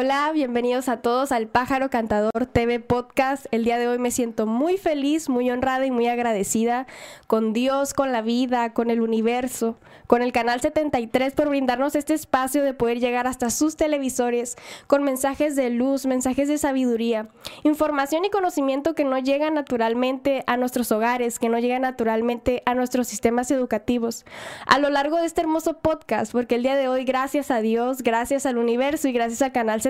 Hola, bienvenidos a todos al Pájaro Cantador TV Podcast. El día de hoy me siento muy feliz, muy honrada y muy agradecida con Dios, con la vida, con el universo, con el Canal 73 por brindarnos este espacio de poder llegar hasta sus televisores con mensajes de luz, mensajes de sabiduría, información y conocimiento que no llega naturalmente a nuestros hogares, que no llega naturalmente a nuestros sistemas educativos. A lo largo de este hermoso podcast, porque el día de hoy, gracias a Dios, gracias al universo y gracias al Canal 73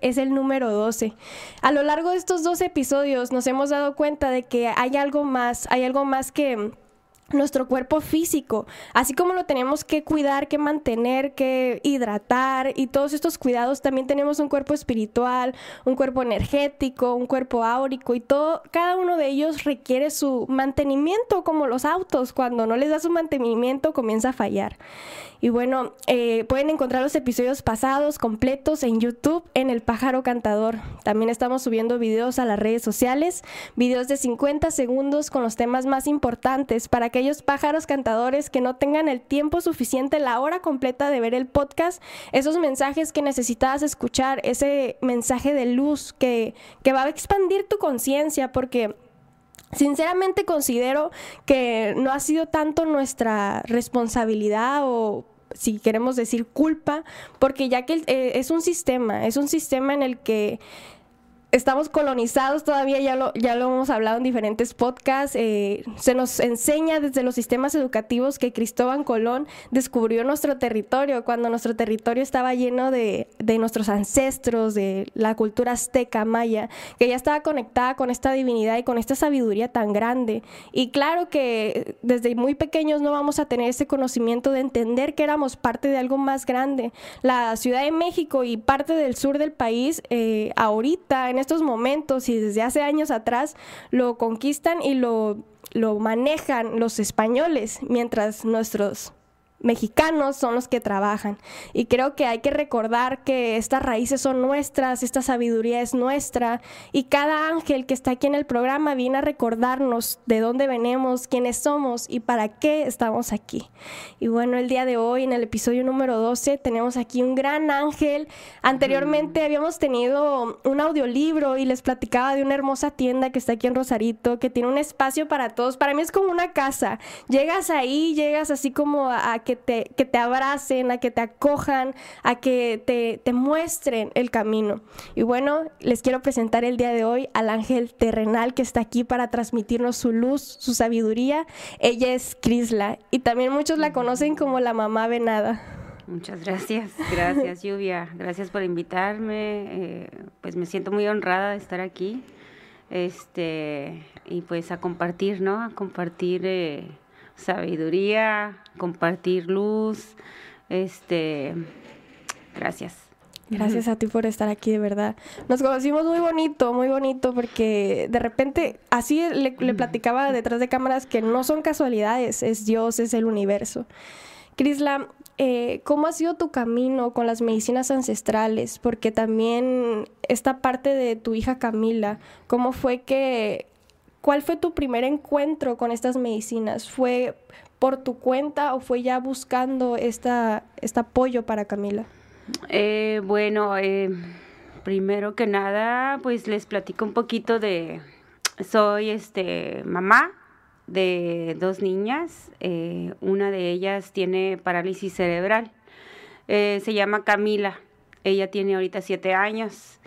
es el número 12. A lo largo de estos 12 episodios nos hemos dado cuenta de que hay algo más, hay algo más que nuestro cuerpo físico, así como lo tenemos que cuidar, que mantener, que hidratar y todos estos cuidados, también tenemos un cuerpo espiritual, un cuerpo energético, un cuerpo áurico y todo, cada uno de ellos requiere su mantenimiento como los autos, cuando no les da su mantenimiento comienza a fallar. Y bueno, eh, pueden encontrar los episodios pasados completos en YouTube en El Pájaro Cantador. También estamos subiendo videos a las redes sociales, videos de 50 segundos con los temas más importantes para aquellos pájaros cantadores que no tengan el tiempo suficiente, la hora completa de ver el podcast, esos mensajes que necesitabas escuchar, ese mensaje de luz que, que va a expandir tu conciencia porque... Sinceramente considero que no ha sido tanto nuestra responsabilidad o si queremos decir culpa, porque ya que eh, es un sistema, es un sistema en el que estamos colonizados todavía, ya lo, ya lo hemos hablado en diferentes podcasts, eh, se nos enseña desde los sistemas educativos que Cristóbal Colón descubrió nuestro territorio, cuando nuestro territorio estaba lleno de, de nuestros ancestros, de la cultura azteca, maya, que ya estaba conectada con esta divinidad y con esta sabiduría tan grande. Y claro que desde muy pequeños no vamos a tener ese conocimiento de entender que éramos parte de algo más grande. La Ciudad de México y parte del sur del país, eh, ahorita, en estos momentos y desde hace años atrás lo conquistan y lo, lo manejan los españoles, mientras nuestros mexicanos son los que trabajan. Y creo que hay que recordar que estas raíces son nuestras, esta sabiduría es nuestra, y cada ángel que está aquí en el programa viene a recordarnos de dónde venimos, quiénes somos y para qué estamos aquí. Y bueno, el día de hoy, en el episodio número 12, tenemos aquí un gran ángel. Anteriormente habíamos tenido un audiolibro y les platicaba de una hermosa tienda que está aquí en Rosarito, que tiene un espacio para todos. Para mí es como una casa. Llegas ahí, llegas así como a que te, que te abracen, a que te acojan, a que te, te muestren el camino. Y bueno, les quiero presentar el día de hoy al ángel terrenal que está aquí para transmitirnos su luz, su sabiduría. Ella es Crisla y también muchos la conocen como la mamá venada. Muchas gracias, gracias Lluvia, gracias por invitarme, eh, pues me siento muy honrada de estar aquí, este, y pues a compartir, ¿no? A compartir eh, sabiduría, compartir luz. Este, gracias. Gracias a ti por estar aquí, de verdad. Nos conocimos muy bonito, muy bonito, porque de repente, así le, platicaba detrás de cámaras que no son casualidades, es Dios, es el universo. Crisla, eh, ¿cómo ha sido tu camino con las medicinas ancestrales? Porque también esta parte de tu hija Camila, ¿cómo fue que ¿Cuál fue tu primer encuentro con estas medicinas? ¿Fue por tu cuenta o fue ya buscando esta, este apoyo para Camila? Eh, bueno, eh, primero que nada, pues les platico un poquito de, soy este mamá de dos niñas, eh, una de ellas tiene parálisis cerebral, se llama Camila, ella tiene ahorita siete años.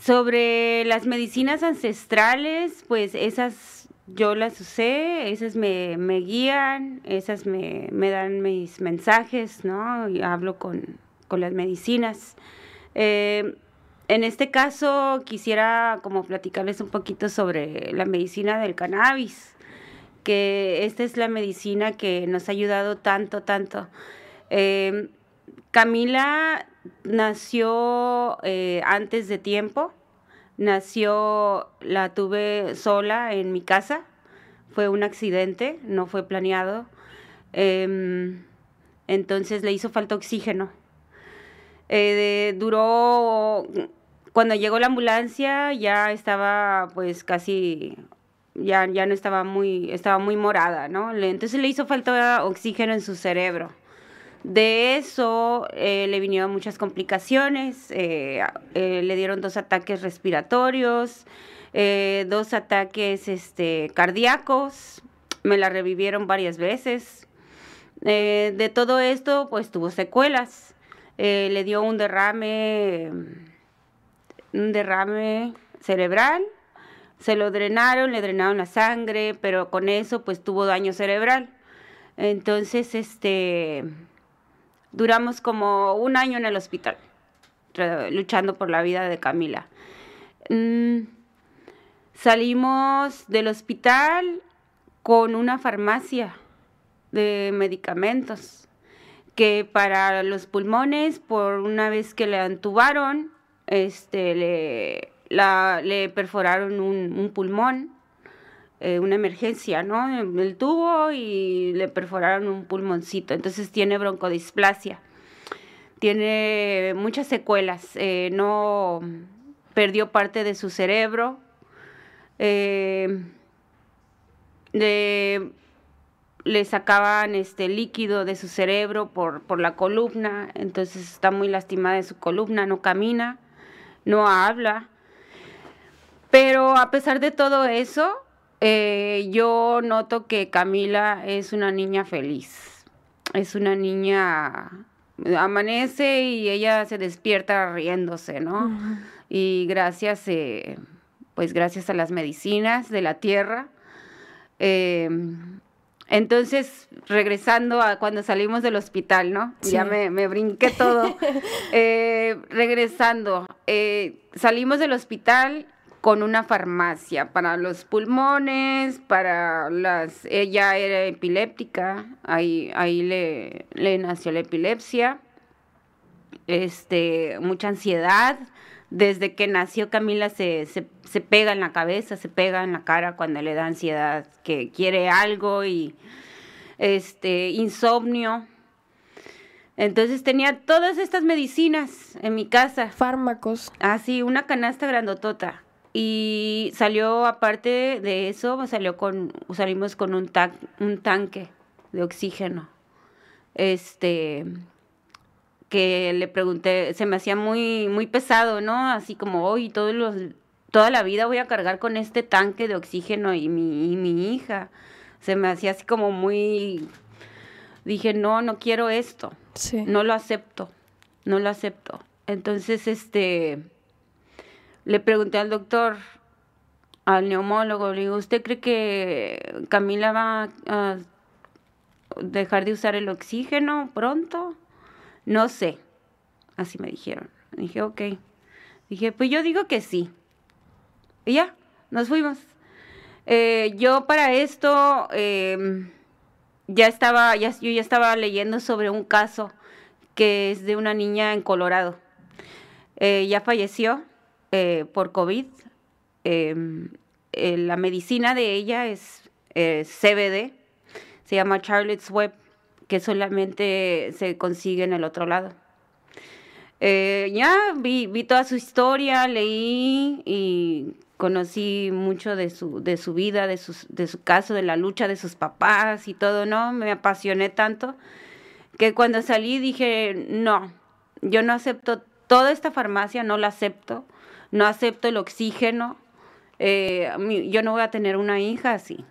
Sobre las medicinas ancestrales, pues esas yo las usé, esas me, guían, esas me, dan mis mensajes, ¿no? Y hablo con, las medicinas. Eh, en este caso quisiera como platicarles un poquito sobre la medicina del cannabis, que esta es la medicina que nos ha ayudado tanto, tanto. Eh, Camila nació eh, antes de tiempo, nació, la tuve sola en mi casa, fue un accidente, no fue planeado, em, entonces le hizo falta oxígeno. Eh, duró, cuando llegó la ambulancia ya estaba pues casi ya, ya no estaba muy, estaba muy morada, ¿no? Entonces le hizo falta oxígeno en su cerebro. De eso eh, le vinieron muchas complicaciones, eh, eh, le dieron dos ataques respiratorios, dos ataques este, cardíacos, me la revivieron varias veces. de todo esto, pues tuvo secuelas. le dio un derrame, un derrame cerebral, se lo drenaron, le drenaron la sangre, pero con eso pues tuvo daño cerebral. Entonces, este, duramos como un año en el hospital, luchando por la vida de Camila. Mm, salimos del hospital con una farmacia de medicamentos que para los pulmones, por una vez que le antubaron, este, le, le perforaron un pulmón eh, una emergencia, ¿no? El tubo y le perforaron un pulmoncito. Entonces tiene broncodisplasia. Tiene muchas secuelas. Eh, no perdió parte de su cerebro. Eh, le, sacaban este líquido de su cerebro por, por la columna. Entonces está muy lastimada de su columna. No camina, no habla. Pero a pesar de todo eso, eh, yo noto que Camila es una niña feliz. Es una niña, amanece y ella se despierta riéndose, ¿no? Y gracias, eh, pues gracias a las medicinas de la tierra. Em, entonces, regresando a cuando salimos del hospital, ¿no? Ya me, me, brinqué todo. Eh, regresando, salimos del hospital con una farmacia para los pulmones, para las... Ella era epiléptica, ahí, ahí le, le nació la epilepsia, este, mucha ansiedad. Desde que nació Camila se, se, se pega en la cabeza, se pega en la cara cuando le da ansiedad, que quiere algo y este, insomnio. Entonces tenía todas estas medicinas en mi casa. Fármacos. Ah, sí, una canasta grandotota. Y salió, aparte de eso, salió con, salimos con un, un tanque de oxígeno. Este, que le pregunté, se me hacía muy, muy pesado, ¿no? Así como, hoy todos los, toda la vida voy a cargar con este tanque de oxígeno y mi, y mi hija. Se me hacía así como muy, dije, no, no quiero esto. Sí. No lo acepto, no lo acepto. Entonces, este, le pregunté al doctor, al neumólogo, le digo, ¿usted cree que Camila va a dejar de usar el oxígeno pronto? No sé. Así me dijeron. Dije, ok. Dije, pues yo digo que sí. Y ya, nos fuimos. Eh, yo para esto em, ya estaba, ya, yo ya estaba leyendo sobre un caso que es de una niña en Colorado. Eh, ya falleció, eh, por COVID. Em, eh, la medicina de ella es CBD, se llama Charlotte's Web, que solamente se consigue en el otro lado. Eh, ya vi, vi, toda su historia, leí y conocí mucho de su, de su vida, de, de su caso, de la lucha de sus papás y todo, ¿no? Me apasioné tanto que cuando salí dije, no, yo no acepto toda esta farmacia, no la acepto no acepto el oxígeno, eh, yo no voy a tener una hija así.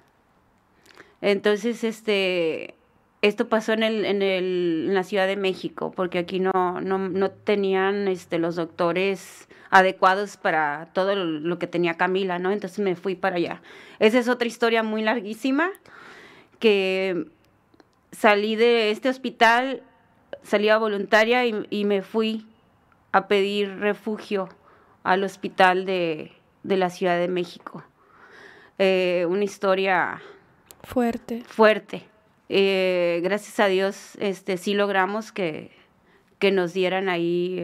Entonces, este, esto pasó en, el, en, el, en la Ciudad de México, porque aquí no, no, no tenían este, los doctores adecuados para todo lo, que tenía Camila, ¿no? Entonces me fui para allá. Esa es otra historia muy larguísima, que salí de este hospital, salí a voluntaria y, y me fui a pedir refugio al hospital de, la Ciudad de México. Eh, una historia fuerte. Fuerte. Eh, gracias a Dios, este, sí logramos que, que nos dieran ahí,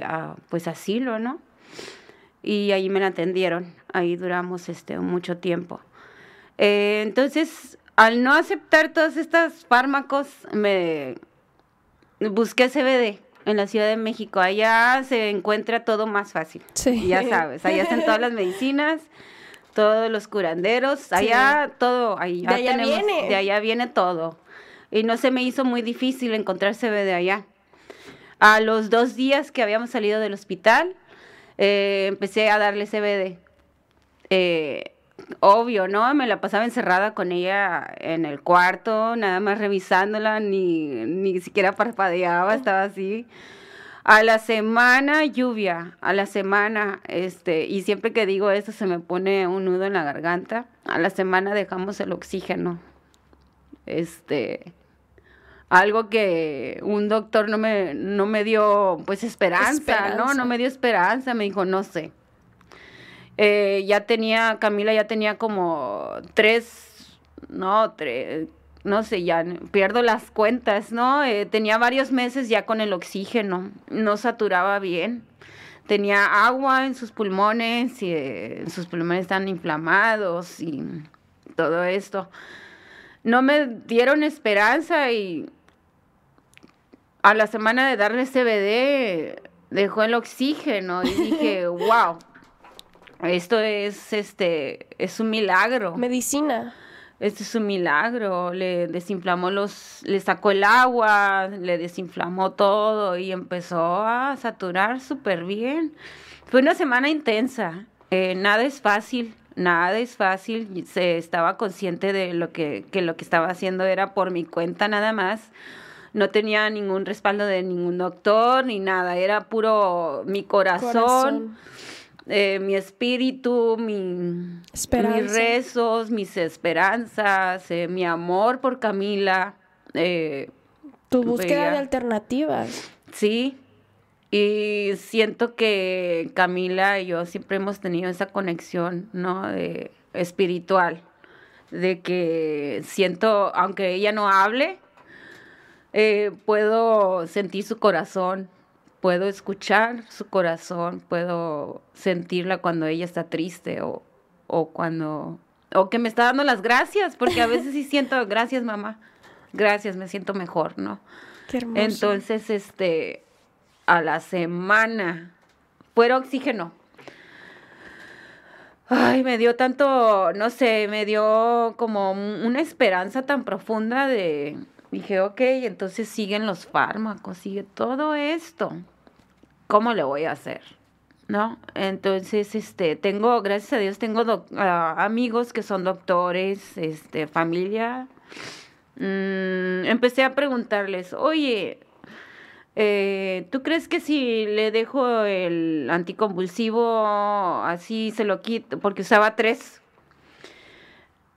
pues asilo, ¿no? Y ahí me la atendieron. Ahí duramos este, mucho tiempo. Eh, entonces, al no aceptar todos estos fármacos, me busqué CBD en la Ciudad de México. Allá se encuentra todo más fácil. Sí. Ya sabes, allá están todas las medicinas, todos los curanderos, allá todo, ahí de allá viene. De allá viene todo. Y no se me hizo muy difícil encontrar CBD allá. A los dos días que habíamos salido del hospital, eh, empecé a darle CBD. Eh, obvio, ¿no? Me la pasaba encerrada con ella en el cuarto, nada más revisándola, ni, ni siquiera parpadeaba, estaba así. A la semana lluvia, a la semana, este, y siempre que digo eso se me pone un nudo en la garganta. A la semana dejamos el oxígeno. Este, algo que un doctor no me, no me dio, pues, esperanza, ¿no? No me dio esperanza, me dijo, no sé. Eh, ya tenía, Camila ya tenía como tres, no, tres, no sé, ya pierdo las cuentas, ¿no? Eh, tenía varios meses ya con el oxígeno, no saturaba bien. Tenía agua en sus pulmones y eh, sus pulmones están inflamados y todo esto. No me dieron esperanza y a la semana de darle CBD dejó el oxígeno y dije, wow, esto es este es un milagro. Medicina. Este es un milagro, le desinflamó los, le sacó el agua, le desinflamó todo y empezó a saturar súper bien. Fue una semana intensa, eh, nada es fácil, nada es fácil, se estaba consciente de lo que, que lo que estaba haciendo era por mi cuenta nada más. No tenía ningún respaldo de ningún doctor ni nada, era puro mi corazón eh, mi espíritu, mi, mis rezos, mis esperanzas, eh, mi amor por Camila. Eh, tu búsqueda de alternativas. Sí, y siento que Camila y yo siempre hemos tenido esa conexión, ¿no? De, espiritual, de que siento, aunque ella no hable, puedo sentir su corazón, puedo escuchar su corazón, puedo sentirla cuando ella está triste o, o cuando, o que me está dando las gracias, porque a veces sí siento, gracias mamá, gracias, me siento mejor, ¿no? Qué hermoso. Entonces, este, a la semana, fuera oxígeno. Ay, me dio tanto, no sé, me dio como una esperanza tan profunda de, dije, ok, entonces siguen los fármacos, sigue todo esto. ¿Cómo le voy a hacer? ¿No? Entonces, este, tengo, gracias a Dios, tengo ah, amigos que son doctores, este, familia. Mm, empecé a preguntarles, oye, eh, ¿tú crees que si le dejo el anticonvulsivo así se lo quito? Porque usaba tres.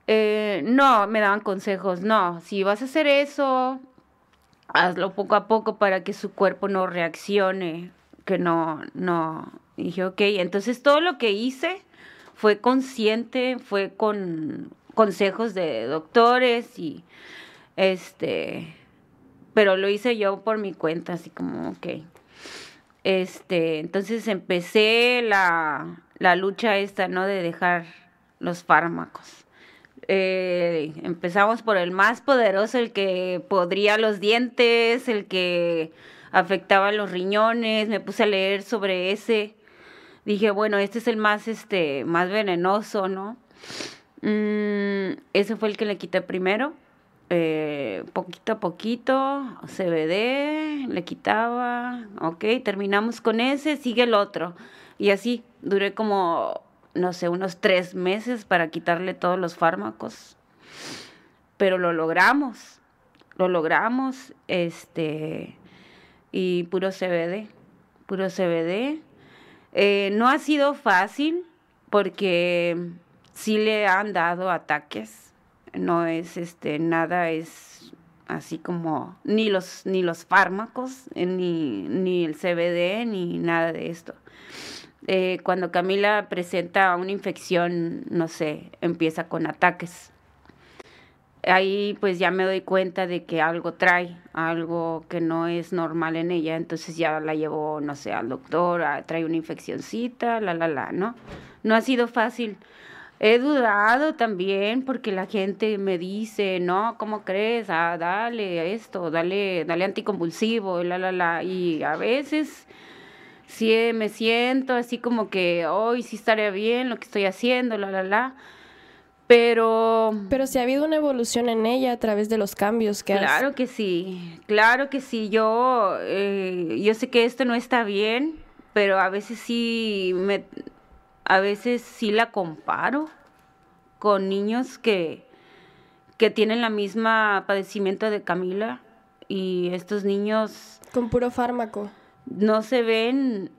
Eh, no, me daban consejos, no, si vas a hacer eso, hazlo poco a poco para que su cuerpo no reaccione que no, no, dije, ok, entonces todo lo que hice fue consciente, fue con consejos de doctores y este, pero lo hice yo por mi cuenta, así como, ok. Este, entonces empecé la, la lucha esta, ¿no? De dejar los fármacos. Eh, empezamos por el más poderoso, el que podría los dientes, el que afectaba los riñones, me puse a leer sobre ese. Dije, bueno, este es el más, este, más venenoso, ¿no? Mm, ese fue el que le quité primero. Eh, poquito a poquito, CBD, le quitaba, ok, terminamos con ese, sigue el otro. Y así, duré como, no sé, unos tres meses para quitarle todos los fármacos. Pero lo logramos, lo logramos, este, y puro CBD, puro CBD. Eh, no ha sido fácil porque sí le han dado ataques. No es este nada es así como ni los ni los fármacos eh, ni, ni el CBD ni nada de esto. Eh, cuando Camila presenta una infección, no sé, empieza con ataques ahí pues ya me doy cuenta de que algo trae, algo que no es normal en ella, entonces ya la llevo, no sé, al doctor, trae una infeccióncita, la, la, la, ¿no? No ha sido fácil. He dudado también porque la gente me dice, no, ¿cómo crees? Ah, dale esto, dale, dale anticonvulsivo, la, la, la, y a veces sí me siento así como que hoy sí estaría bien lo que estoy haciendo, la, la, la Pero... Pero si ha habido una evolución en ella a través de los cambios que Claro que sí, claro que sí. Yo, eh, yo sé que esto no está bien, pero a veces sí me... A veces sí la comparo con niños que, que tienen la misma padecimiento de Camila y estos niños... Con puro fármaco. No se ven,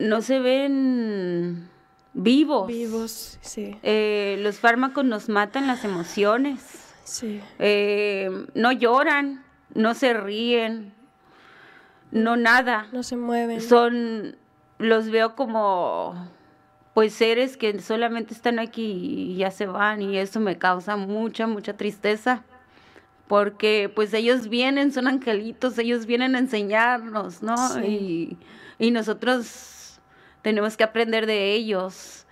no se ven vivos. Vivos, sí. Eh, los fármacos nos matan las emociones. Sí. Eh, no lloran, no se ríen, no nada. No se mueven. Son, los veo como, pues seres que solamente están aquí y ya se van y eso me causa mucha, mucha tristeza. Porque pues ellos vienen, son angelitos, ellos vienen a enseñarnos, ¿no? Y, y nosotros tenemos que aprender de ellos.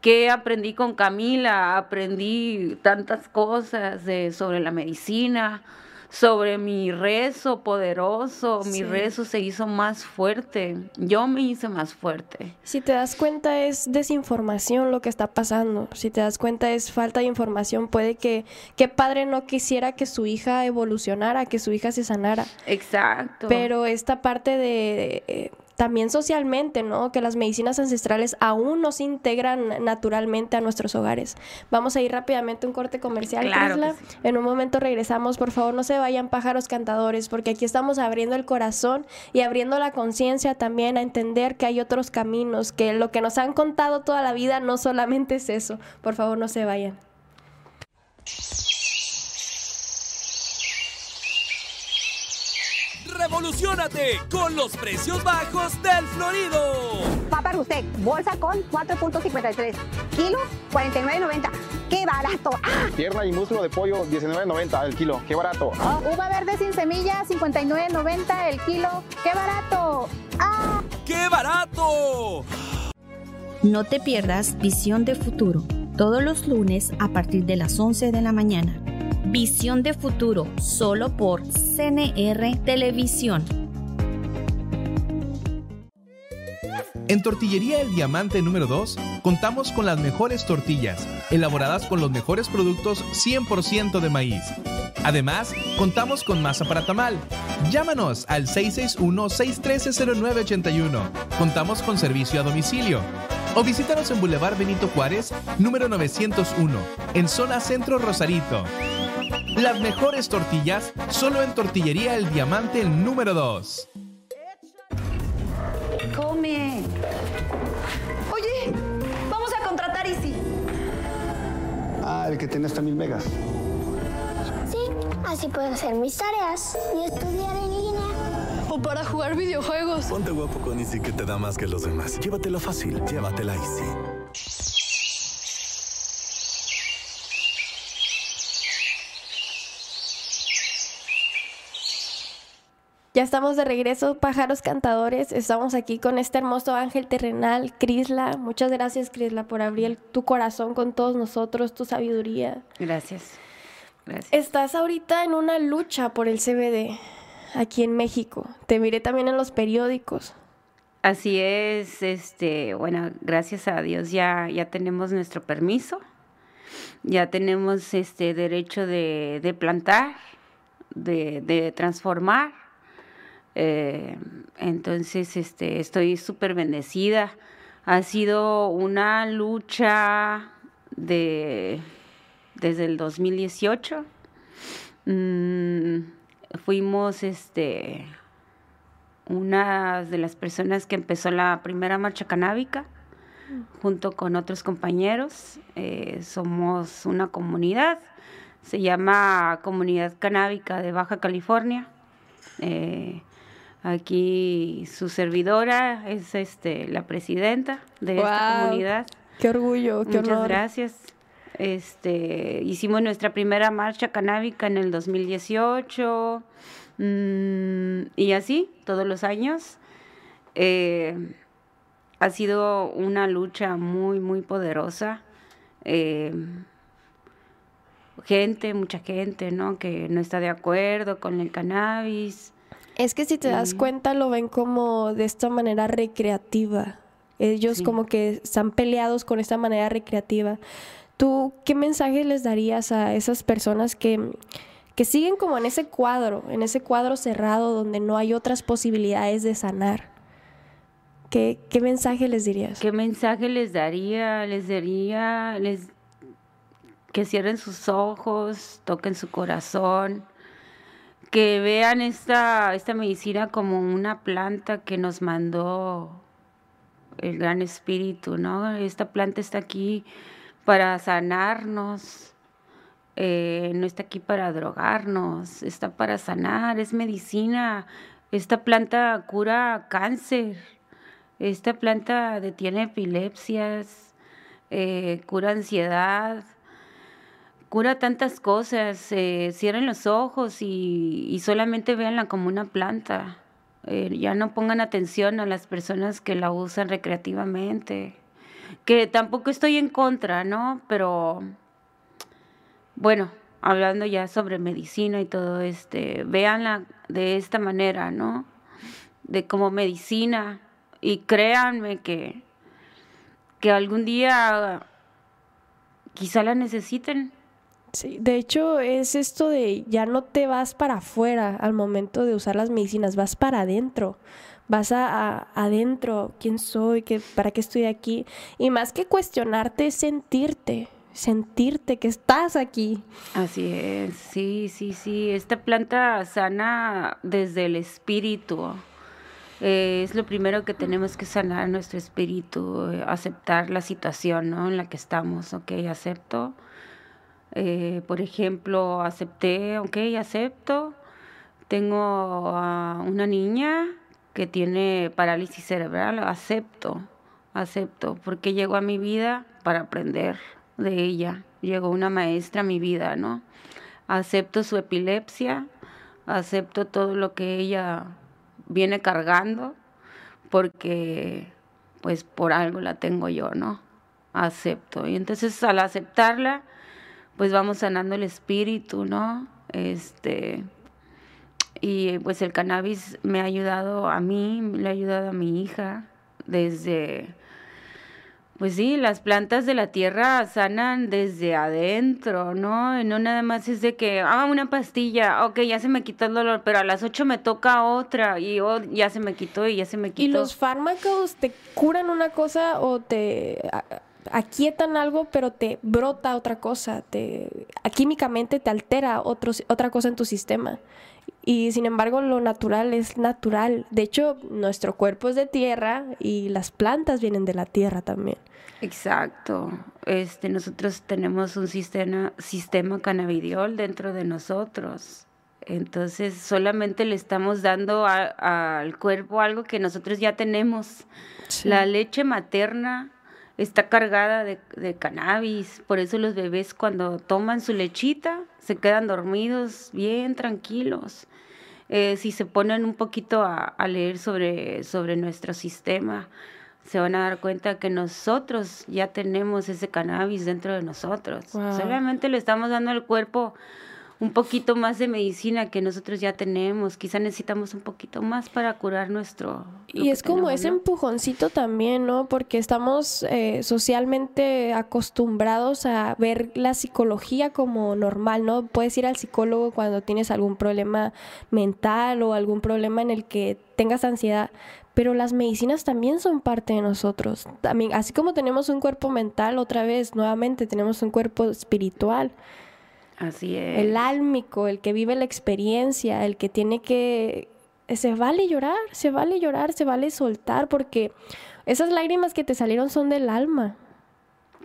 ¿Qué aprendí con Camila? Aprendí tantas cosas de, sobre la medicina, sobre mi rezo poderoso, mi rezo se hizo más fuerte, yo me hice más fuerte. Si te das cuenta es desinformación lo que está pasando. Si te das cuenta es falta de información. Puede que, que padre no quisiera que su hija evolucionara, que su hija se sanara. Exacto. Pero esta parte de, eh, también socialmente, ¿no? Que las medicinas ancestrales aún no se integran naturalmente a nuestros hogares. Vamos a ir rápidamente a un corte comercial, Claro sí. En un momento regresamos. Por favor, no se vayan pájaros cantadores, porque aquí estamos abriendo el corazón y abriendo la conciencia también a entender que hay otros caminos, que lo que nos han contado toda la vida no solamente es eso. Por favor, no se vayan. Revolucionate con los precios bajos del Florido. Papa Rustec, bolsa con 4.53. Kilo, 49.90. ¡Qué barato! ¡Ah! Pierna y muslo de pollo, 19.90 el kilo. Qué barato. Ah, Uva verde sin semilla, 59.90 el kilo. ¡Qué barato! ¡Ah! ¡Qué barato! No te pierdas Visión de Futuro, todos los lunes a partir de las 11 de la mañana. Visión de Futuro, solo por CNR Televisión. En Tortillería El Diamante número 2 contamos con las mejores tortillas, elaboradas con los mejores productos 100% de maíz. Además, contamos con masa para tamal. Llámanos al 661-613-0981. Contamos con servicio a domicilio. O visítanos en Boulevard Benito Juárez, número 901, en zona centro Rosarito. Las mejores tortillas solo en Tortillería El Diamante número 2. ¡Come! Oye, vamos a contratar Easy. Ah, el que tiene hasta mil megas. Sí, así puedo hacer mis tareas y estudiar en línea. O para jugar videojuegos. Ponte guapo con Easy que te da más que los demás. Llévatela fácil, llévatela Easy. Ya estamos de regreso, pájaros cantadores. Estamos aquí con este hermoso ángel terrenal, Crisla. Muchas gracias, Crisla, por abrir tu corazón con todos nosotros, tu sabiduría. Gracias. Gracias. Estás ahorita en una lucha por el CBD aquí en México. Te miré también en los periódicos. Así es, este, bueno, gracias a Dios ya, ya tenemos nuestro permiso, ya tenemos este derecho de, de plantar, de, de transformar. Eh, entonces, este, estoy súper bendecida. Ha sido una lucha de desde el 2018. Mm, fuimos este una de las personas que empezó la primera marcha canábica junto con otros compañeros. Eh, somos una comunidad, se llama Comunidad Canábica de Baja California. Eh, aquí su servidora es este, la presidenta de esta comunidad. Qué orgullo, qué Muchas honor. gracias. Este, hicimos nuestra primera marcha canábica en el 2018 mm, y así todos los años. Eh, ha sido una lucha muy, muy poderosa. Eh, gente, mucha gente, ¿no? Que no está de acuerdo con el cannabis. Es que si te das cuenta lo ven como de esta manera recreativa. Ellos Sí. como que están peleados con esta manera recreativa. ¿Tú qué mensaje les darías a esas personas que, que siguen como en ese cuadro, en ese cuadro cerrado donde no hay otras posibilidades de sanar? ¿Qué, qué mensaje les dirías? ¿Qué mensaje les daría? Les daría les, que cierren sus ojos, toquen su corazón, que vean esta, esta medicina como una planta que nos mandó el gran espíritu, ¿no? Esta planta está aquí para sanarnos, eh, no está aquí para drogarnos, está para sanar, es medicina. Esta planta cura cáncer, esta planta detiene epilepsias, eh, cura ansiedad, cura tantas cosas. Eh, cierren los ojos y, solamente véanla como una planta. Eh, ya no pongan atención a las personas que la usan recreativamente, que tampoco estoy en contra, ¿no? Pero bueno, hablando ya sobre medicina y todo este, véanla de esta manera, ¿no? De como medicina y créanme que que algún día quizá la necesiten. De hecho es esto de ya no te vas para afuera al momento de usar las medicinas, vas para adentro. Vas a, adentro, quién soy, ¿Qué, para qué estoy aquí. Y más que cuestionarte, sentirte, sentirte que estás aquí. Así es, sí, sí, sí. Esta planta sana desde el espíritu. Eh, es lo primero que tenemos que sanar nuestro espíritu, eh, aceptar la situación ¿no? en la que estamos. Ok, acepto eh, por ejemplo, acepté, ok, acepto. Tengo a una niña que tiene parálisis cerebral, acepto, acepto, porque llegó a mi vida para aprender de ella. Llegó una maestra a mi vida, ¿no? Acepto su epilepsia, acepto todo lo que ella viene cargando, porque pues por algo la tengo yo, ¿no? Acepto. Y entonces al aceptarla, pues vamos sanando el espíritu, ¿no? Este, y pues el cannabis me ha ayudado a mí, le ha ayudado a mi hija desde, pues sí, las plantas de la tierra sanan desde adentro, ¿no? no nada más es de que, ah, una pastilla, ok, ya se me quitó el dolor, pero a las ocho me toca otra y oh, ya se me quitó y ya se me quitó. ¿Y los fármacos te curan una cosa o te aquietan algo, pero te brota otra cosa, te, químicamente te altera otra cosa en tu sistema. Y sin embargo, lo natural es natural. De hecho, nuestro cuerpo es de tierra y las plantas vienen de la tierra también. Exacto. Este, nosotros tenemos un sistema, sistema cannabidiol dentro de nosotros. Entonces, solamente le estamos dando al cuerpo algo que nosotros ya tenemos. La leche materna está cargada de, cannabis. Por eso los bebés cuando toman su lechita se quedan dormidos bien tranquilos. Eh, si se ponen un poquito a, leer sobre, sobre nuestro sistema, se van a dar cuenta que nosotros ya tenemos ese cannabis dentro de nosotros. Solamente le estamos dando al cuerpo un poquito más de medicina que nosotros ya tenemos. Quizá necesitamos un poquito más para curar nuestro... Y es como ese empujoncito también, ¿no? Porque estamos eh, socialmente acostumbrados a ver la psicología como normal, ¿no? Puedes ir al psicólogo cuando tienes algún problema mental o algún problema en el que tengas ansiedad, pero las medicinas también son parte de nosotros. También, así como tenemos un cuerpo mental, otra vez, nuevamente tenemos un cuerpo espiritual. Así es. El álmico, el que vive la experiencia, el que tiene que... Se vale llorar, se vale llorar, se vale soltar, porque esas lágrimas que te salieron son del alma.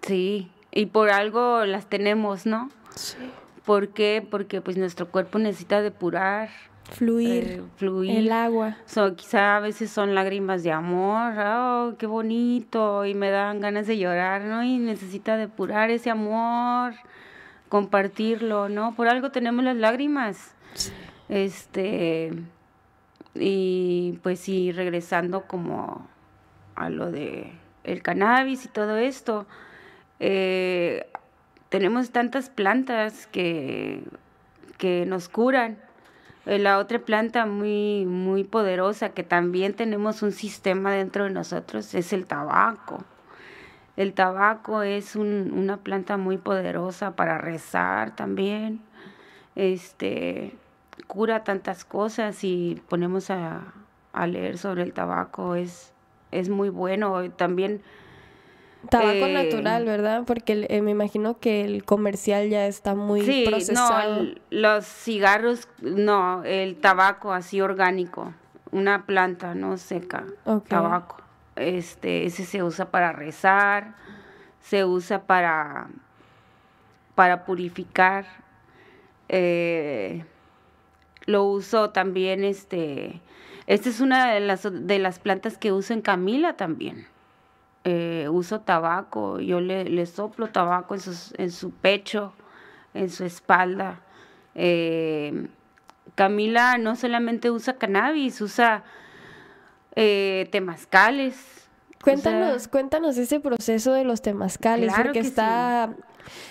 Sí, y por algo las tenemos, ¿no? Sí. ¿Por qué? Porque pues nuestro cuerpo necesita depurar. Fluir, eh, fluir. El agua. So, quizá a veces son lágrimas de amor, oh, qué bonito, y me dan ganas de llorar, ¿no? Y necesita depurar ese amor compartirlo, ¿no? Por algo tenemos las lágrimas. Este, y pues sí, regresando como a lo de el cannabis y todo esto, eh, tenemos tantas plantas que, que nos curan. Eh, la otra planta muy, muy poderosa que también tenemos un sistema dentro de nosotros es el tabaco. El tabaco es una planta muy poderosa para rezar también. Este cura tantas cosas y ponemos a, leer sobre el tabaco es, es muy bueno. También Tabaco eh, natural, ¿verdad? Porque eh, me imagino que el comercial ya está muy sí, procesado. No, los cigarros, no, el tabaco así orgánico, una planta, no seca, tabaco. Este, ese se usa para rezar, se usa para, para purificar. Eh, lo uso también, este, esta es una de las, de las plantas que uso en Camila también eh, uso tabaco, yo le, soplo tabaco en, en, su pecho, en su espalda. Eh, Camila no solamente usa cannabis, usa eh, temazcales. Cuéntanos, cuéntanos ese proceso de los temazcales, porque está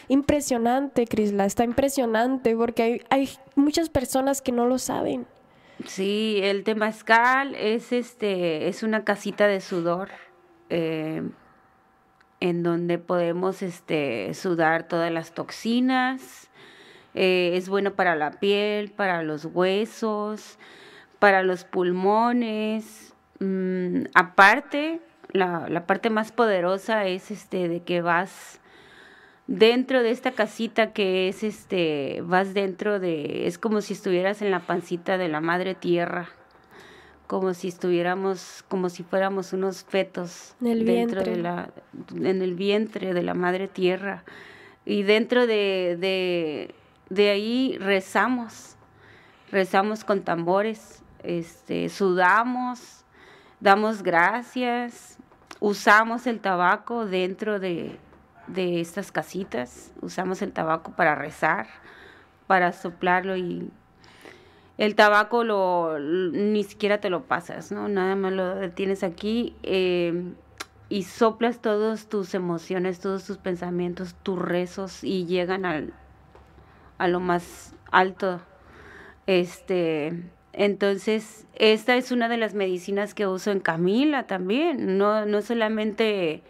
impresionante, Crisla, está impresionante, porque hay, hay muchas personas que no lo saben. Sí, el temazcal es este, es una casita de sudor eh, en donde podemos este, sudar todas las toxinas. Eh, es bueno para la piel, para los huesos, para los pulmones. Mm, aparte, la, la, parte más poderosa es este de que vas dentro de esta casita que es este, vas dentro de, es como si estuvieras en la pancita de la madre tierra como si estuviéramos, como si fuéramos unos fetos dentro de la, en el vientre de la madre tierra. Y dentro de, de, de ahí rezamos, rezamos con tambores, este, sudamos, damos gracias, usamos el tabaco dentro de, de estas casitas, usamos el tabaco para rezar, para soplarlo y el tabaco lo ni siquiera te lo pasas, ¿no? Nada más lo detienes aquí eh, y soplas todas tus emociones, todos tus pensamientos, tus rezos y llegan al, a lo más alto. Este, entonces, esta es una de las medicinas que uso en Camila también, no, no solamente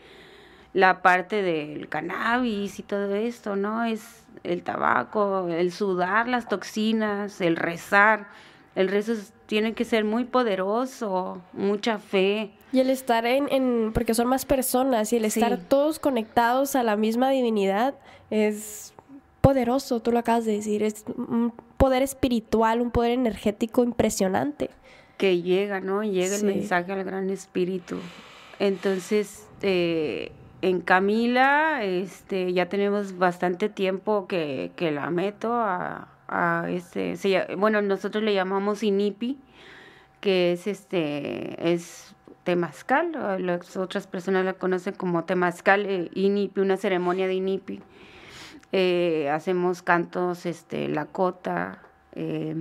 la parte del cannabis y todo esto, ¿no? Es el tabaco, el sudar las toxinas, el rezar. El rezo tiene que ser muy poderoso, mucha fe. Y el estar en, en porque son más personas y el estar todos conectados a la misma divinidad es poderoso, tú lo acabas de decir, es poder espiritual, un poder energético impresionante. Que llega, ¿no? Llega el mensaje al gran espíritu. Entonces, eh, en Camila, este, ya tenemos bastante tiempo que, que la meto a, a este, bueno, nosotros le llamamos INIPI, que es este, es temazcal, las otras personas la conocen como temazcal, eh, INIPI, una ceremonia de INIPI. Eh, hacemos cantos, este, cota Eh,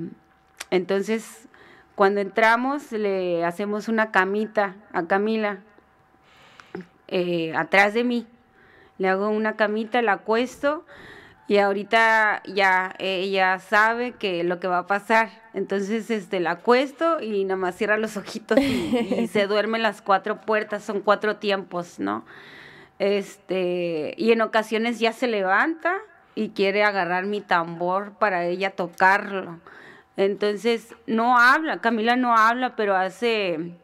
entonces, cuando entramos, le hacemos una camita a Camila, eh, atrás de mí. Le hago una camita, la acuesto y ahorita ya ella sabe que lo que va a pasar. Entonces, este, la acuesto y nada más cierra los ojitos y, se duerme las cuatro puertas, son cuatro tiempos, ¿no? Este, y en ocasiones ya se levanta y quiere agarrar mi tambor para ella tocarlo. Entonces, no habla, Camila no habla, pero hace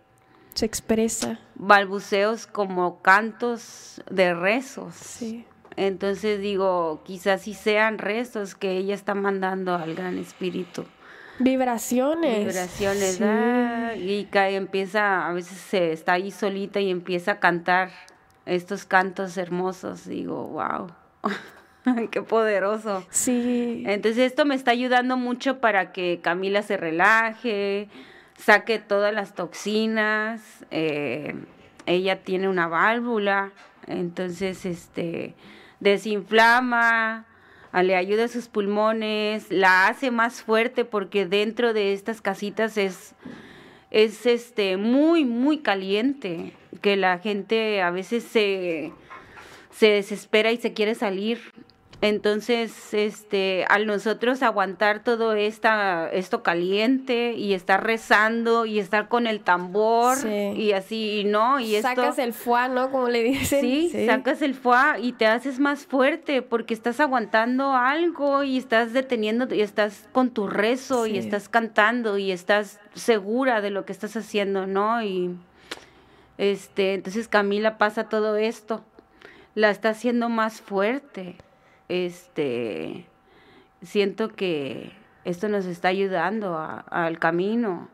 se expresa. Balbuceos como cantos de rezos. Sí. Entonces digo, quizás sí sean rezos que ella está mandando al Gran Espíritu. Vibraciones. Vibraciones, y cae, empieza, a veces se está ahí solita y empieza a cantar estos cantos hermosos. Digo, wow, qué poderoso. Sí. Entonces esto me está ayudando mucho para que Camila se relaje, saque todas las toxinas. Eh, ella tiene una válvula, entonces este desinflama, le ayuda a sus pulmones, la hace más fuerte porque dentro de estas casitas es es este muy muy caliente, que la gente a veces se se desespera y se quiere salir Entonces, este, al nosotros aguantar todo esta, esto caliente y estar rezando y estar con el tambor y así, ¿no? Y sacas el fuá, ¿no? Como le dicen. Sí, sacas el fuá y te haces más fuerte porque estás aguantando algo y estás deteniendo y estás con tu rezo y estás cantando y estás segura de lo que estás haciendo, ¿no? Y este, entonces Camila pasa todo esto, la está haciendo más fuerte este, siento que esto nos está ayudando al camino.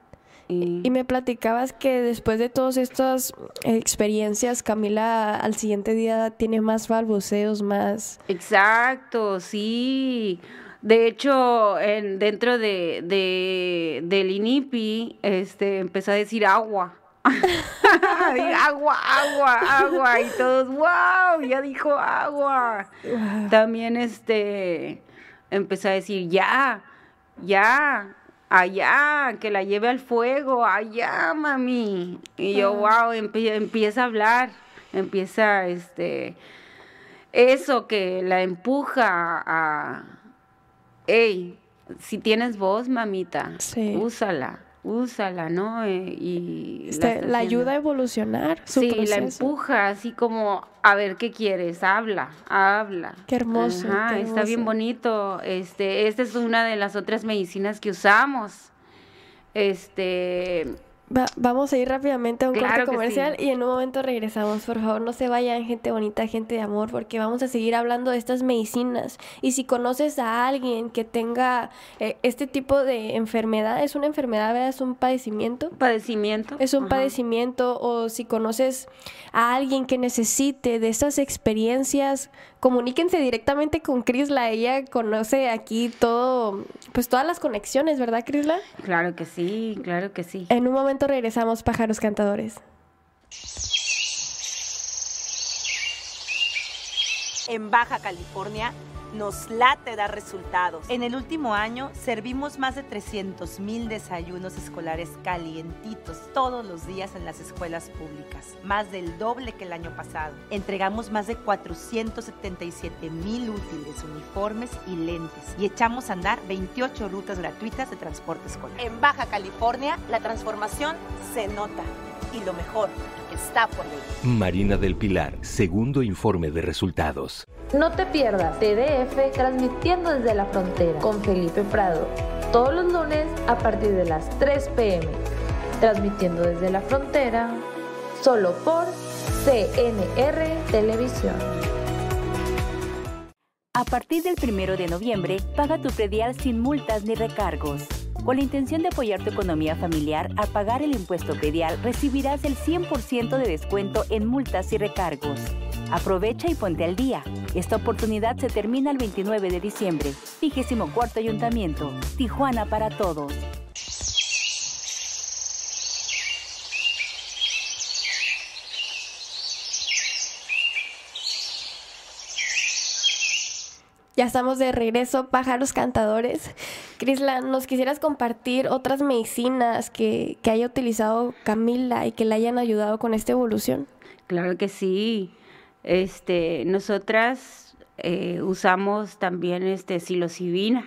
Y... me platicabas que después de todas estas experiencias, Camila al siguiente día tiene más balbuceos, más... Exacto, sí. De hecho, en, dentro de, de, del INIPI, este, empezó a decir agua. Agua, agua, agua. Y todos, wow, ya dijo agua. También este empezó a decir, ya, ya, allá, que la lleve al fuego, allá, mami. Y yo, wow, empieza a hablar, empieza este eso que la empuja a, hey, si tienes voz, mamita, úsala úsala, ¿no? Eh, y este, la, ayuda a evolucionar. sí, la empuja, así como, a ver, ¿qué quieres? Habla, habla. Qué hermoso. está bien bonito. Este, esta es una de las otras medicinas que usamos. Este, vamos a ir rápidamente a un corte comercial y en un momento regresamos. Por favor, no se vayan, gente bonita, gente de amor, porque vamos a seguir hablando de estas medicinas. Y si conoces a alguien que tenga eh, este tipo de enfermedad, es una enfermedad, ¿verdad? Es un padecimiento. Padecimiento. Es un padecimiento. O si conoces a alguien que necesite de estas experiencias, comuníquense directamente con Crisla. Ella conoce aquí todo, pues todas las conexiones, ¿verdad, Crisla? Claro que sí, claro que sí. En un momento regresamos, pájaros cantadores. En Baja California nos late dar resultados. En el último año servimos más de 300 mil desayunos escolares calientitos todos los días en las escuelas públicas, más del doble que el año pasado. Entregamos más de 477 mil útiles, uniformes y lentes y echamos a andar 28 rutas gratuitas de transporte escolar. En Baja California, la transformación se nota y lo mejor está por venir. Marina del Pilar, segundo informe de resultados. No te pierdas TDF transmitiendo desde la frontera con Felipe Prado, todos los lunes a partir de las 3 pm, transmitiendo desde la frontera, solo por CNR Televisión. A partir del 1 de noviembre, paga tu predial sin multas ni recargos. Con la intención de apoyar tu economía familiar, al pagar el impuesto predial recibirás el 100% de descuento en multas y recargos. Aprovecha y ponte al día. Esta oportunidad se termina el 29 de diciembre. 24 Ayuntamiento. Tijuana para todos. Ya estamos de regreso, pájaros cantadores. Crisla, ¿nos quisieras compartir otras medicinas que, haya utilizado Camila y que le hayan ayudado con esta evolución? Claro que sí. Este, nosotras eh, usamos también este psilocibina.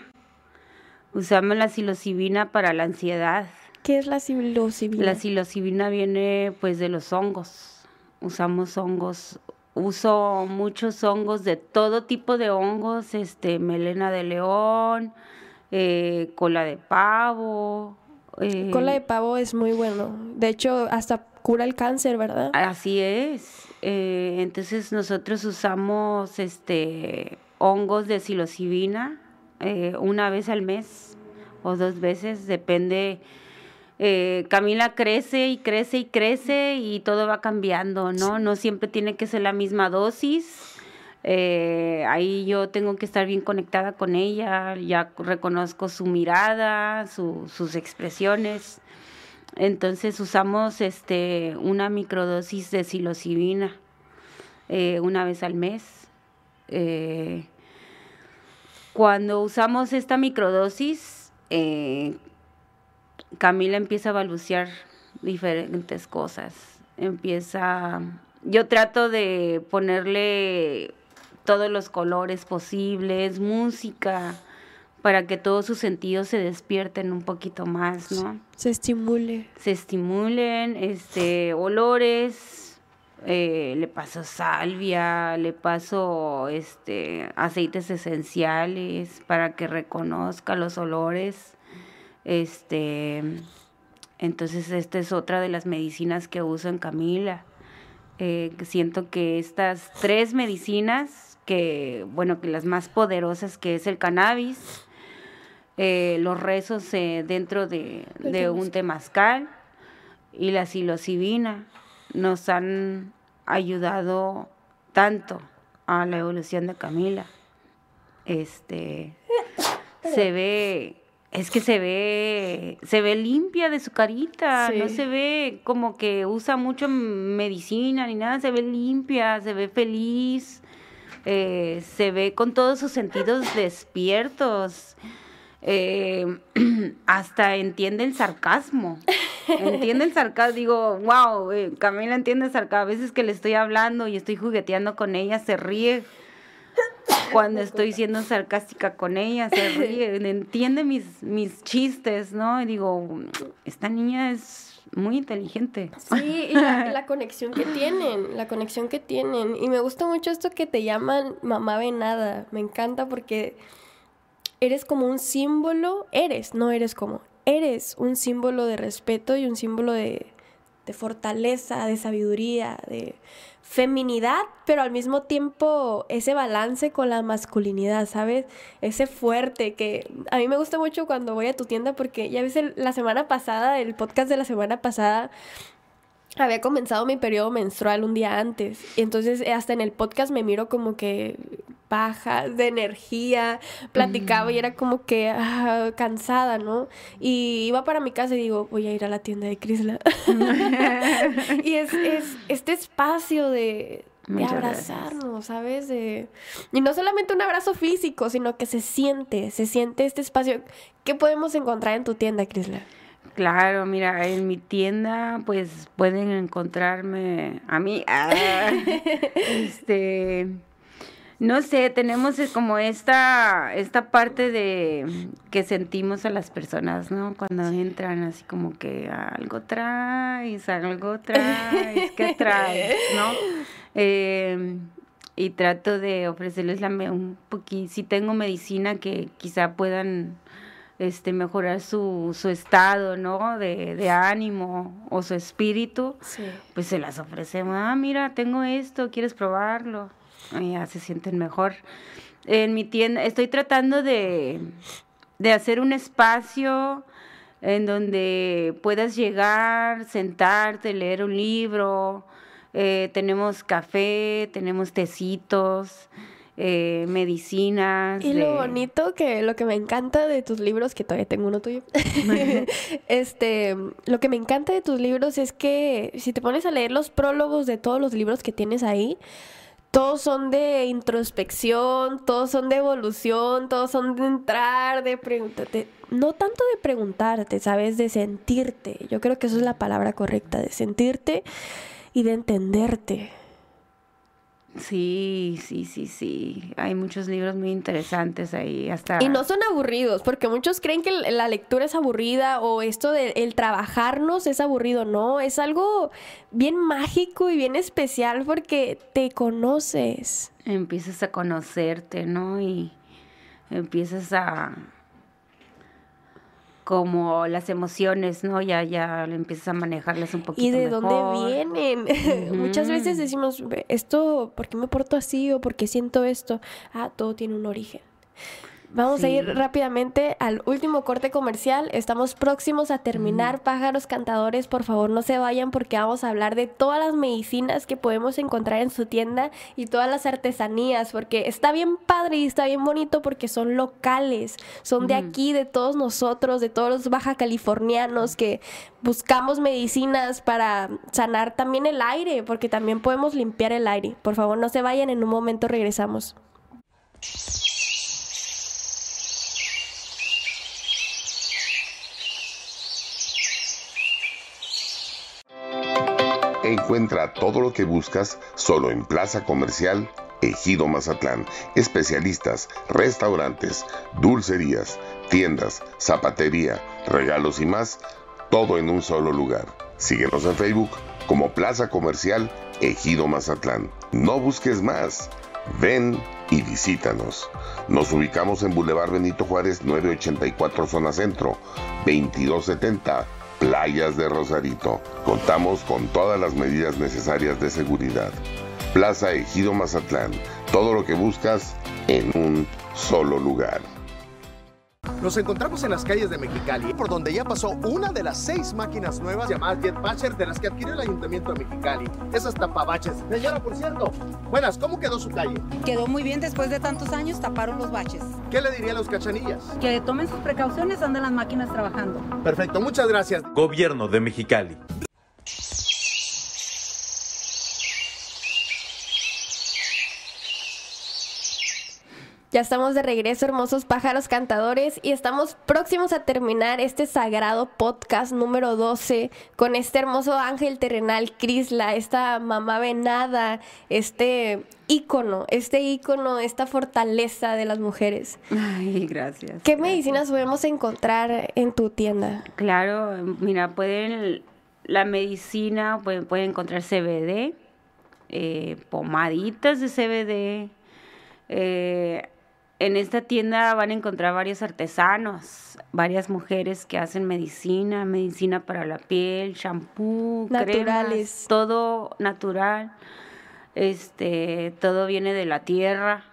Usamos la psilocibina para la ansiedad. ¿Qué es la psilocibina? La psilocibina viene pues de los hongos. Usamos hongos uso muchos hongos de todo tipo de hongos, este, melena de león, eh, cola de pavo. Eh, cola de pavo es muy bueno. De hecho, hasta cura el cáncer, ¿verdad? Así es. Eh, entonces nosotros usamos este hongos de psilocibina una vez al mes o dos veces, depende eh, Camila crece y crece y crece y todo va cambiando, ¿no? No siempre tiene que ser la misma dosis. Eh, ahí yo tengo que estar bien conectada con ella, ya reconozco su mirada, sus expresiones. Entonces usamos este, una microdosis de psilocibina eh, una vez al mes. cuando usamos esta microdosis, Camila empieza a balbucear diferentes cosas. Empieza. Yo trato de ponerle todos los colores posibles, música, para que todos sus sentidos se despierten un poquito más, ¿no? Se estimule. Se estimulen, este, olores, eh, le paso salvia, le paso este aceites esenciales para que reconozca los olores. Este, entonces esta es otra de las medicinas que uso en Camila. Eh, siento que estas tres medicinas, que bueno, que las más poderosas que es el cannabis, eh, los rezos eh, dentro de, de un temazcal y la psilocibina nos han ayudado tanto a la evolución de Camila. Este se ve es que se ve, se ve limpia de su carita, no se ve como que usa mucho medicina ni nada, se ve limpia, se ve feliz, eh, se ve con todos sus sentidos despiertos. Eh, hasta entiende el sarcasmo. Entiende el sarcasmo. Digo, wow, eh, Camila entiende el sarcasmo. A veces que le estoy hablando y estoy jugueteando con ella, se ríe cuando estoy siendo sarcástica con ella, se ríe, entiende mis, mis chistes, ¿no? Y digo, esta niña es muy inteligente. Sí, y la, la, conexión que tienen, la conexión que tienen. Y me gusta mucho esto que te llaman mamá venada. Me encanta porque eres como un símbolo, eres, no eres como, eres un símbolo de respeto y un símbolo de, de fortaleza, de sabiduría, de feminidad, pero al mismo tiempo ese balance con la masculinidad, ¿sabes? Ese fuerte que a mí me gusta mucho cuando voy a tu tienda porque ya ves la semana pasada, el podcast de la semana pasada, había comenzado mi periodo menstrual un día antes. Y entonces eh, hasta en el podcast me miro como que baja de energía, platicaba y era como que ah, cansada, ¿no? Y iba para mi casa y digo, voy a ir a la tienda de Crisla. y es, es, este espacio de, de abrazarnos, ¿sabes? De... Y no solamente un abrazo físico, sino que se siente, se siente este espacio. ¿Qué podemos encontrar en tu tienda, Crisla? Claro, mira, en mi tienda pues pueden encontrarme a mí. Ah, este, no sé, tenemos como esta, esta parte de que sentimos a las personas, ¿no? Cuando entran así como que algo traes, algo traes, ¿qué traes? ¿No? Eh, y trato de ofrecerles la, un poquito, si tengo medicina que quizá puedan este, mejorar su, su estado, ¿no? De, de, ánimo o su espíritu, pues se las ofrecemos. Ah, mira, tengo esto, ¿quieres probarlo? Y ya se sienten mejor. En mi tienda, estoy tratando de, de hacer un espacio en donde puedas llegar, sentarte, leer un libro. Eh, tenemos café, tenemos tecitos eh, medicinas. Y lo bonito que lo que me encanta de tus libros, que todavía tengo uno tuyo, este, lo que me encanta de tus libros es que si te pones a leer los prólogos de todos los libros que tienes ahí, todos son de introspección, todos son de evolución, todos son de entrar, de preguntarte, no tanto de preguntarte, ¿sabes? De sentirte. Yo creo que eso es la palabra correcta, de sentirte y de entenderte. Sí, sí, sí, sí. Hay muchos libros muy interesantes ahí. Hasta... Y no son aburridos, porque muchos creen que la lectura es aburrida o esto de el trabajarnos es aburrido. No, es algo bien mágico y bien especial porque te conoces. Empiezas a conocerte, ¿no? Y empiezas a como las emociones, ¿no? Ya, ya empiezas a manejarlas un poquito ¿Y de dónde vienen? Muchas veces decimos, esto, ¿por qué me porto así o por qué siento esto? Ah, todo tiene un origen. Vamos a ir rápidamente al último corte comercial. Estamos próximos a terminar. Pájaros cantadores, por favor, no se vayan porque vamos a hablar de todas las medicinas que podemos encontrar en su tienda y todas las artesanías, porque está bien padre y está bien bonito porque son locales, son de aquí, de todos nosotros, de todos los baja californianos que buscamos medicinas para sanar también el aire, porque también podemos limpiar el aire. Por favor, no se vayan, en un momento regresamos. Encuentra todo lo que buscas solo en Plaza Comercial Ejido Mazatlán. Especialistas, restaurantes, dulcerías, tiendas, zapatería, regalos y más. Todo en un solo lugar. Síguenos en Facebook como Plaza Comercial Ejido Mazatlán. No busques más. Ven y visítanos. Nos ubicamos en Boulevard Benito Juárez 984 Zona Centro, 2270 Playas de Rosarito. Contamos con todas las medidas necesarias de seguridad. Plaza Ejido Mazatlán. Todo lo que buscas en un solo lugar. Nos encontramos en las calles de Mexicali, por donde ya pasó una de las seis máquinas nuevas llamadas Jetpatcher de las que adquirió el Ayuntamiento de Mexicali. Esas tapabaches. Señora, por cierto, buenas, ¿cómo quedó su calle? Quedó muy bien después de tantos años, taparon los baches. ¿Qué le diría a los cachanillas? Que tomen sus precauciones, andan las máquinas trabajando. Perfecto, muchas gracias. Gobierno de Mexicali. Ya estamos de regreso, hermosos pájaros cantadores, y estamos próximos a terminar este sagrado podcast número 12 con este hermoso ángel terrenal, Crisla, esta mamá venada, este ícono, este ícono, esta fortaleza de las mujeres. Ay, gracias. ¿Qué medicinas podemos encontrar en tu tienda? Claro, mira, pueden, la medicina, pueden, pueden encontrar CBD, eh, pomaditas de CBD, eh, en esta tienda van a encontrar varios artesanos, varias mujeres que hacen medicina, medicina para la piel, shampoo, Naturales. cremas, todo natural. Este, todo viene de la tierra.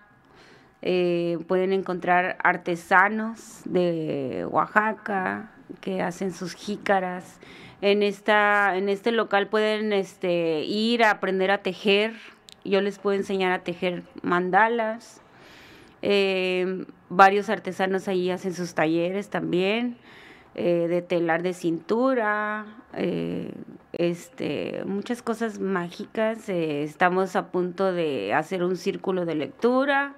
Eh, pueden encontrar artesanos de Oaxaca que hacen sus jícaras. En esta, en este local pueden este, ir a aprender a tejer. Yo les puedo enseñar a tejer mandalas. Eh, varios artesanos ahí hacen sus talleres también, eh, de telar de cintura, eh, este, muchas cosas mágicas. Eh, estamos a punto de hacer un círculo de lectura.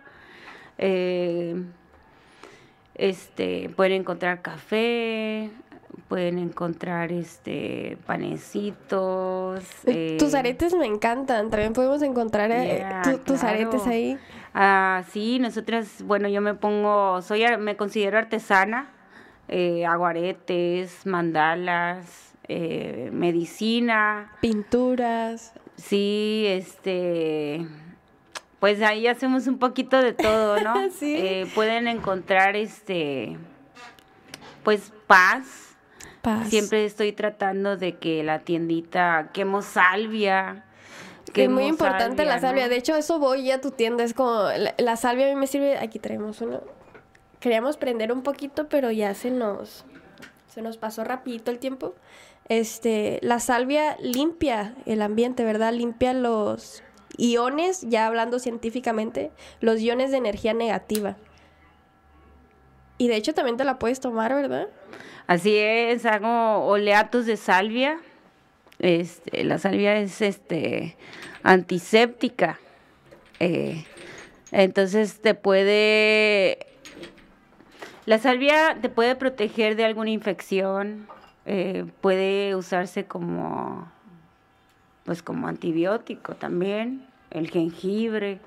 Eh, este, pueden encontrar café, pueden encontrar este panecitos. Tus eh, aretes me encantan, también podemos encontrar Yeah, tu- tus claro. aretes ahí. Ah, sí, nosotras, bueno, yo me pongo, soy, me considero artesana, eh, hago aretes, mandalas, eh, medicina. Pinturas. Sí, este, pues ahí hacemos un poquito de todo, ¿no? Sí. Eh, pueden encontrar, este, pues paz. Paz. Siempre estoy tratando de que la tiendita quemo salvia. Que es muy importante la salvia. ¿no? De hecho, eso voy a tu tienda. Es como, la, la salvia a mí me sirve. Aquí traemos uno. Queríamos prender un poquito, pero ya se nos, se nos pasó rapidito el tiempo. Este, la salvia limpia el ambiente, ¿verdad? Limpia los iones, ya hablando científicamente, los iones de energía negativa. Y de hecho también te la puedes tomar, ¿verdad? Así es, hago oleatos de salvia. Este, la salvia es este antiséptica. eh, entonces te puede. La salvia te puede proteger de alguna infección. eh, puede usarse como pues como antibiótico también. El jengibre.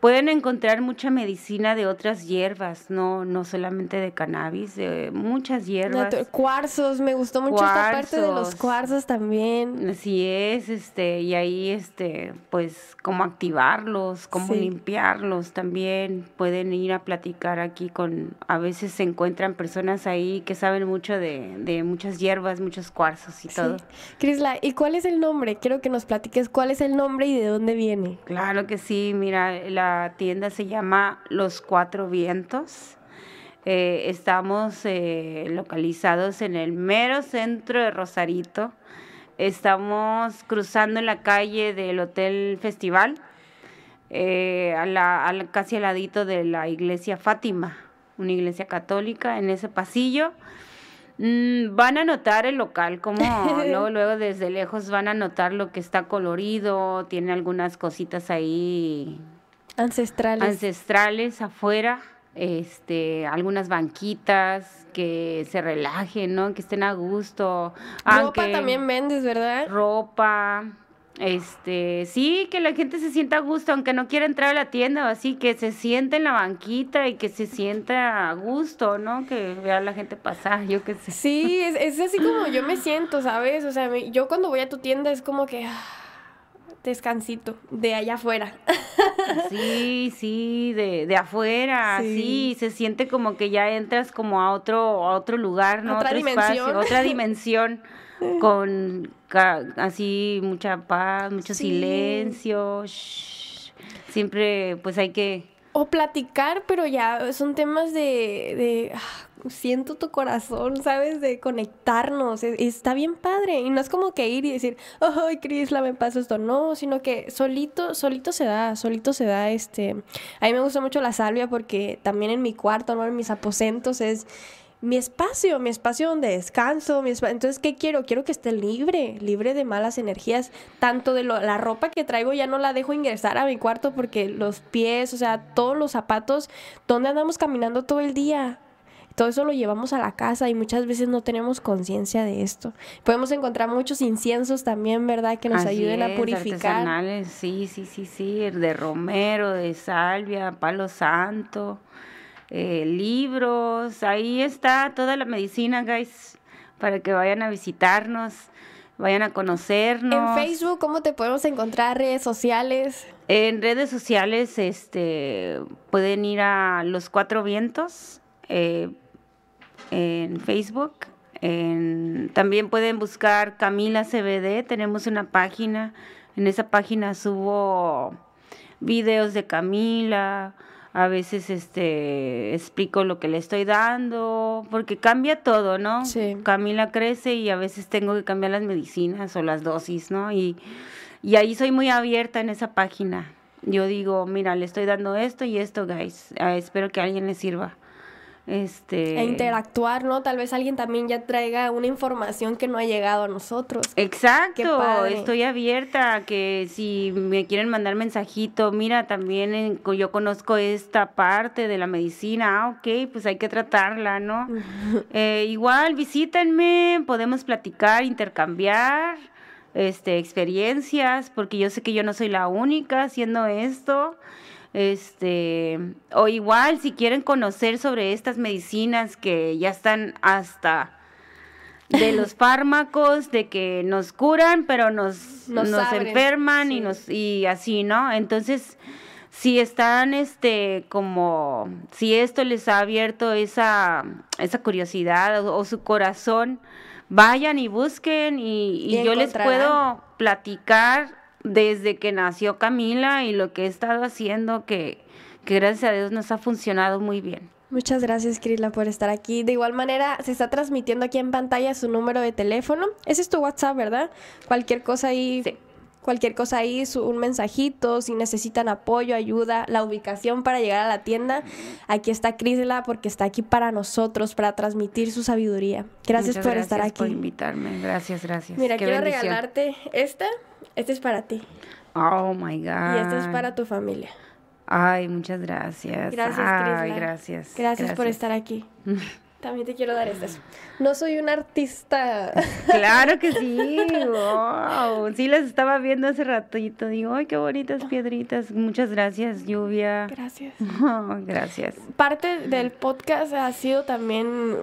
Pueden encontrar mucha medicina de otras hierbas, no, no solamente de cannabis, de muchas hierbas. Cuarzos, me gustó mucho esta parte de los Cuarzos. también. Así es, este, y ahí, este, pues, cómo activarlos, cómo Sí. limpiarlos también. Pueden ir a platicar aquí con, a veces se encuentran personas ahí que saben mucho de, de muchas hierbas, muchos cuarzos y todo. Crisla, ¿y cuál es el nombre? Quiero que nos platiques cuál es el nombre y de dónde viene. Claro que sí, mira, la tienda se llama Los Cuatro Vientos. Eh, estamos eh, localizados en el mero centro de Rosarito. Estamos cruzando en la calle del Hotel Festival, eh, a la, a la- casi al ladito de la iglesia Fátima, una iglesia católica, en ese pasillo. Mm, van a notar el local, como luego, luego desde lejos van a notar lo que está colorido, tiene algunas cositas ahí Ancestrales. ancestrales afuera, este, algunas banquitas que se relajen, ¿no? Que estén a gusto. Ropa aunque- también vendes, ¿verdad? Ropa, Este, sí, que la gente se sienta a gusto, aunque no quiera entrar a la tienda o así, que se siente en la banquita y que se sienta a gusto, ¿no? Que vea a la gente pasar, yo qué sé. Sí, es, es así como yo me siento, ¿sabes? O sea, yo cuando voy a tu tienda es como que ah, descansito de allá afuera. Sí, sí, de, de afuera, Sí. sí. se siente como que ya entras como a otro, a otro lugar, ¿no? Otra otro dimensión. espacio, otra dimensión, con así mucha paz, mucho Sí. silencio. shh. Siempre, pues hay que O platicar, pero ya son temas de, de ah, siento tu corazón, ¿sabes? De conectarnos. Está bien padre. Y no es como que ir y decir, ay, Crisla, me pasa esto. No, sino que solito, solito se da, solito se da este. A mí me gusta mucho la salvia porque también en mi cuarto, ¿no? En mis aposentos es mi espacio, mi espacio donde descanso, mi espa- entonces ¿qué quiero? Quiero que esté libre, libre de malas energías, tanto de lo- la ropa que traigo ya no la dejo ingresar a mi cuarto porque los pies, o sea, todos los zapatos, ¿dónde andamos caminando todo el día? Todo eso lo llevamos a la casa y muchas veces no tenemos conciencia de esto. Podemos encontrar muchos inciensos también, ¿verdad? Que nos Así ayuden a purificar. artesanales, sí, sí, sí, sí, de romero, de salvia, palo santo, eh, libros, ahí está toda la medicina, guys, para que vayan a visitarnos, vayan a conocernos. En Facebook, ¿cómo te podemos encontrar? Redes sociales. En redes sociales, este, pueden ir a Los Cuatro Vientos eh, en Facebook. En- también pueden buscar Camila CBD. Tenemos una página. En esa página subo videos de Camila. A veces este explico lo que le estoy dando, porque cambia todo, ¿no? Camila crece y a veces tengo que cambiar las medicinas o las dosis, ¿no? Y, y ahí soy muy abierta en esa página. Yo digo, mira, le estoy dando esto y esto, guys. Ah, espero que a alguien le sirva. Este. E interactuar, ¿no? Tal vez alguien también ya traiga una información que no ha llegado a nosotros. Exacto, estoy abierta a que si me quieren mandar mensajito, mira, también en- yo conozco esta parte de la medicina, ah, ok, pues hay que tratarla, ¿no? Eh, igual, visítenme, podemos platicar, intercambiar este, experiencias, porque yo sé que yo no soy la única haciendo esto. Este, o igual, si quieren conocer sobre estas medicinas que ya están hasta de los fármacos, de que nos curan, pero nos, Nos enferman y nos y así, ¿no? Entonces, si están este como si esto les ha abierto esa esa curiosidad o, o su corazón, vayan y busquen y, y Y yo les puedo platicar desde que nació Camila y lo que he estado haciendo que que gracias a Dios nos ha funcionado muy bien. Muchas gracias, Krila, por estar aquí. De igual manera, se está transmitiendo aquí en pantalla su número de teléfono. Ese es tu WhatsApp, ¿verdad? Cualquier cosa ahí. Cualquier cosa ahí, su- un mensajito, si necesitan apoyo, ayuda, la ubicación para llegar a la tienda. Aquí está Crisla porque está aquí para nosotros, para transmitir su sabiduría. Gracias Muchas por estar gracias aquí. por invitarme. Gracias, gracias. Mira, Qué quiero bendición. regalarte esta. Esta es para ti. Oh my God. Y esta es para tu familia. Ay, muchas gracias. Gracias, Ay, gracias. Gracias por estar aquí. También te quiero dar estas. No soy un artista. Claro que sí. Wow. Sí, las estaba viendo hace ratito. Digo, ay, qué bonitas piedritas. Muchas gracias, lluvia. Gracias. gracias. Parte del podcast ha sido también,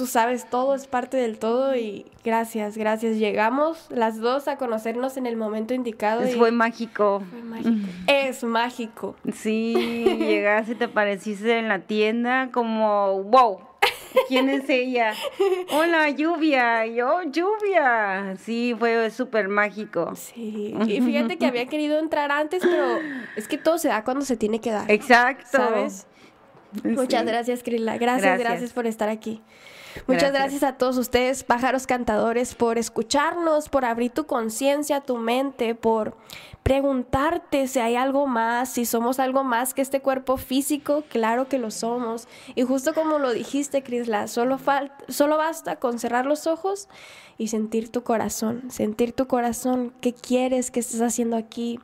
tú sabes, todo es parte del todo y gracias, gracias. Llegamos las dos a conocernos en el momento indicado. y Fue mágico. Fue mágico. Es mágico. Sí, llegaste, te apareciste en la tienda como, wow, ¿quién es ella? Hola, lluvia. Y Yo, lluvia. Sí, fue súper mágico. Sí. Y fíjate que había querido entrar antes, pero es que todo se da cuando se tiene que dar. Exacto. ¿Sabes? Muchas gracias, Krila. Gracias, gracias, Gracias. por estar aquí. Muchas Gracias. gracias a todos ustedes, pájaros cantadores, por escucharnos, por abrir tu conciencia, tu mente, por preguntarte si hay algo más, si somos algo más que este cuerpo físico, claro que lo somos. Y justo como lo dijiste, Crisla, solo, fal- solo basta con cerrar los ojos y sentir tu corazón, sentir tu corazón, qué quieres, qué estás haciendo aquí,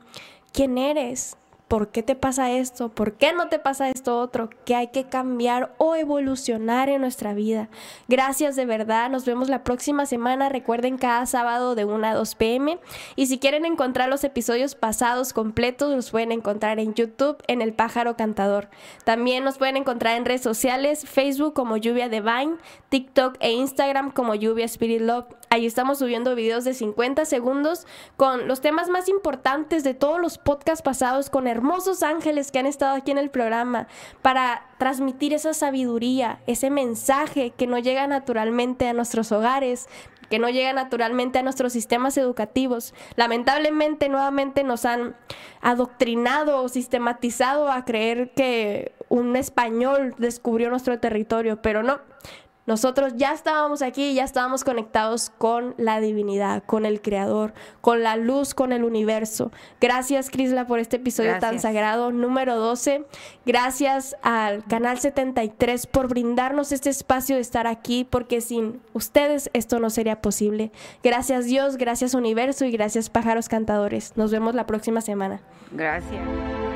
quién eres, ¿Por qué te pasa esto? ¿Por qué no te pasa esto otro? Que hay que cambiar o evolucionar en nuestra vida. Gracias de verdad. Nos vemos la próxima semana. Recuerden cada sábado de 1 a 2 pm. Y si quieren encontrar los episodios pasados completos, los pueden encontrar en YouTube en El Pájaro Cantador. También nos pueden encontrar en redes sociales, Facebook como Lluvia Divine, TikTok e Instagram como Lluvia Spirit Love. Ahí estamos subiendo videos de 50 segundos con los temas más importantes de todos los podcasts pasados con hermosos ángeles que han estado aquí en el programa para transmitir esa sabiduría, ese mensaje que no llega naturalmente a nuestros hogares, que no llega naturalmente a nuestros sistemas educativos. Lamentablemente nuevamente nos han adoctrinado o sistematizado a creer que un español descubrió nuestro territorio, pero no. Nosotros ya estábamos aquí, ya estábamos conectados con la divinidad, con el Creador, con la luz, con el universo. Gracias, Crisla, por este episodio tan sagrado, número 12. Gracias al Canal 73 por brindarnos este espacio de estar aquí, porque sin ustedes esto no sería posible. Gracias, Dios, gracias, universo, y gracias, pájaros cantadores. Nos vemos la próxima semana. Gracias.